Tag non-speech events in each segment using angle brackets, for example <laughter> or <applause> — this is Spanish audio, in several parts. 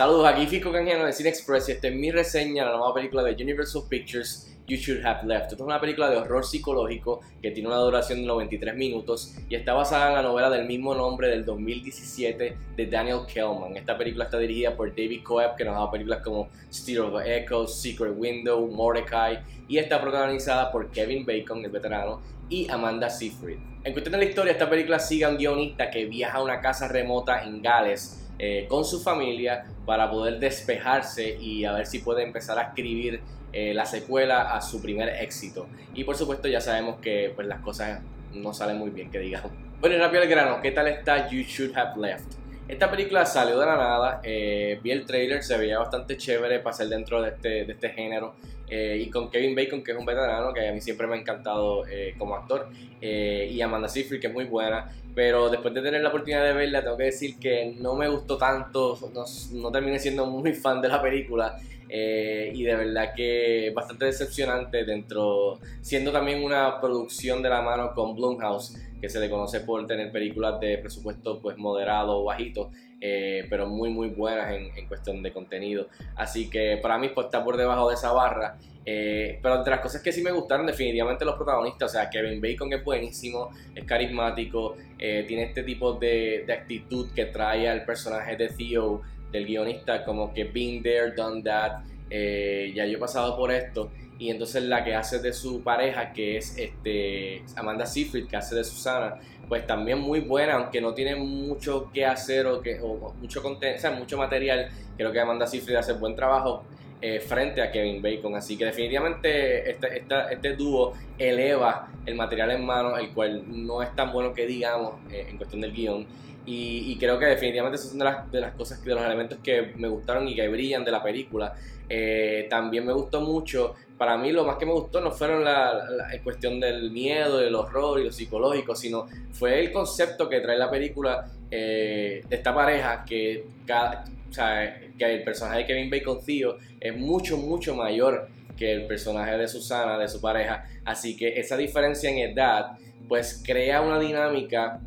Saludos, aquí Fico Canjiano de Cine Express y esta es mi reseña de la nueva película de Universal Pictures, You Should Have Left. Esta es una película de horror psicológico que tiene una duración de 93 minutos y está basada en la novela del mismo nombre del 2017 de Daniel Kellman. Esta película está dirigida por David Coeb, que nos ha dado películas como Steel of Echo, Secret Window, Mordecai y está protagonizada por Kevin Bacon, el veterano, y Amanda Seyfried. En cuestión de la historia, esta película sigue a un guionista que viaja a una casa remota en Gales eh, con su familia para poder despejarse y a ver si puede empezar a escribir eh, la secuela a su primer éxito. Y por supuesto ya sabemos que pues, las cosas no salen muy bien, que digamos. Bueno, y rápido al grano, ¿qué tal está You Should Have Left? Esta película salió de la nada, eh, vi el trailer, se veía bastante chévere para ser dentro de este, de este género. Eh, y con Kevin Bacon, que es un veterano que a mí siempre me ha encantado eh, como actor, eh, y Amanda Seyfried, que es muy buena, pero después de tener la oportunidad de verla, tengo que decir que no me gustó tanto, no, no terminé siendo muy fan de la película, y de verdad que bastante decepcionante dentro, siendo también una producción de la mano con Blumhouse, que se le conoce por tener películas de presupuesto pues moderado o bajito, eh, pero muy muy buenas en, cuestión de contenido. Así que para mí pues, está por debajo de esa barra. Eh, pero entre las cosas que sí me gustaron definitivamente los protagonistas, o sea, Kevin Bacon es buenísimo, es carismático, eh, tiene este tipo de, de, actitud que trae al personaje de Theo, del guionista, como que been there, done that, ya yo he pasado por esto. Y entonces la que hace de su pareja, que es este Amanda Seyfried, que hace de Susana, pues también muy buena, aunque no tiene mucho que hacer o, que, mucho contenido, o sea, mucho material, creo que Amanda Seyfried hace buen trabajo eh, frente a Kevin Bacon, así que definitivamente este, este dúo eleva el material en mano, el cual no es tan bueno que digamos eh, en cuestión del guion, y, creo que definitivamente esas son de las, de las cosas, de los elementos que me gustaron y que brillan de la película. Eh, también me gustó mucho para mí lo más que me gustó no fueron la, cuestión del miedo, del horror y lo psicológico, sino fue el concepto que trae la película eh, de esta pareja que, cada, o sea, que el personaje de Kevin Bacon Theo es mucho, mucho mayor que el personaje de Susana, de su pareja. Así que esa diferencia en edad, pues crea una dinámica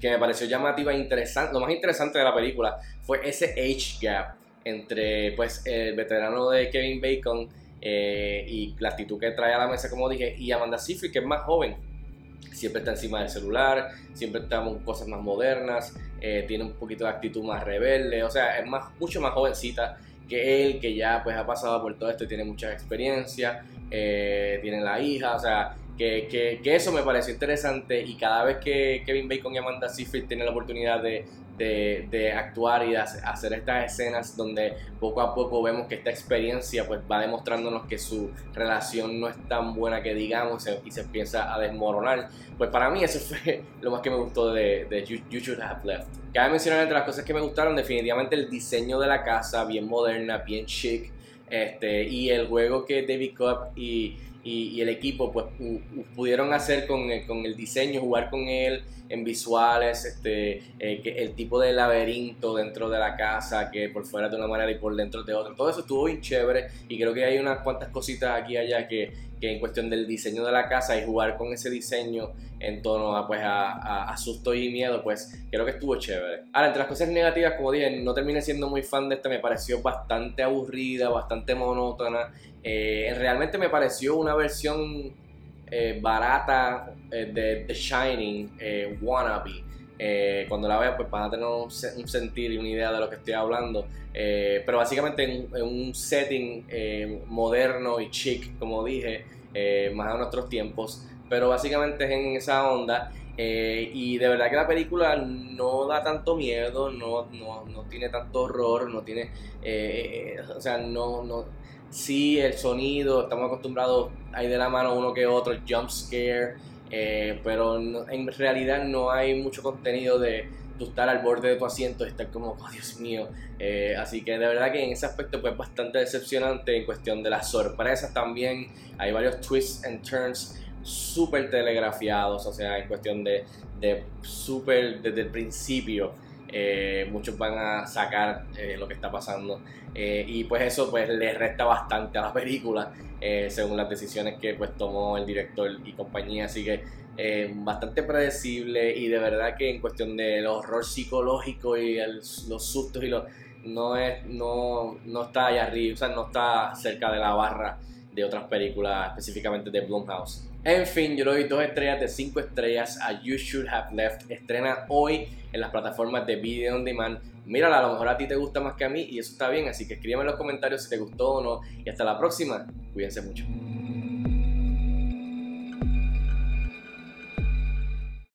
que me pareció llamativa e interesante. Lo más interesante de la película fue ese age gap entre pues el veterano de Kevin Bacon eh, y la actitud que trae a la mesa, como dije, y Amanda Seyfried, que es más joven, siempre está encima del celular, siempre está con cosas más modernas, eh, tiene un poquito de actitud más rebelde, o sea, es más, mucho más jovencita que él, que ya pues ha pasado por todo esto y tiene mucha experiencia, eh, tiene la hija, o sea, que, que, que, eso me pareció interesante y cada vez que Kevin Bacon y Amanda Seyfried tienen la oportunidad de, de, actuar y de hacer estas escenas donde poco a poco vemos que esta experiencia pues va demostrándonos que su relación no es tan buena que digamos y se empieza a desmoronar. Pues para mí eso <laughs> fue lo más que me gustó de, de you, Should Have Left. Cabe mencionar entre las cosas que me gustaron definitivamente el diseño de la casa, bien moderna, bien chic, este, y el juego que David Cobb y y, el equipo pues pudieron hacer con, con, el diseño, jugar con él en visuales, este, eh, que el tipo de laberinto dentro de la casa, que por fuera de una manera y por dentro de otra. Todo eso estuvo bien chévere y creo que hay unas cuantas cositas aquí y allá que, que en cuestión del diseño de la casa y jugar con ese diseño en torno a, pues, a, a, susto y miedo, pues creo que estuvo chévere. Ahora, entre las cosas negativas, como dije, no terminé siendo muy fan de esta, me pareció bastante aburrida, bastante monótona. Eh, realmente me pareció una versión eh, barata eh, de The Shining, Wannabe. cuando la veas, pues van a tener un, sentir y una idea de lo que estoy hablando. pero básicamente en, un setting moderno y chic, como dije, más a nuestros tiempos. Pero básicamente es en esa onda. Y de verdad que la película no da tanto miedo, no, no, no tiene tanto horror, no tiene. o sea, no, no sí, el sonido, estamos acostumbrados ahí de la mano uno que otro, jump scare, eh, pero en realidad no hay mucho contenido de tú estar al borde de tu asiento y estar como, oh Dios mío. Eh, así que de verdad que en ese aspecto pues bastante decepcionante en cuestión de las sorpresas también. Hay varios twists and turns súper telegrafiados, o sea, en cuestión de, de súper desde el principio. Eh, muchos van a sacar eh, lo que está pasando eh, y pues eso pues le resta bastante a la <laughs> película según las decisiones que pues tomó el director y compañía así que bastante predecible y de verdad que en cuestión del horror psicológico y los sustos y los no, es, no, no está allá arriba, o sea, no está cerca de la barra otras películas, específicamente de Blumhouse. En fin, yo le doy dos estrellas de cinco estrellas a You Should Have Left. Estrena hoy en las plataformas de Video On Demand. Mírala, a lo mejor a ti te gusta más que a mí y eso está bien, así que escríbeme en los comentarios si te gustó o no. Y hasta la próxima, cuídense mucho.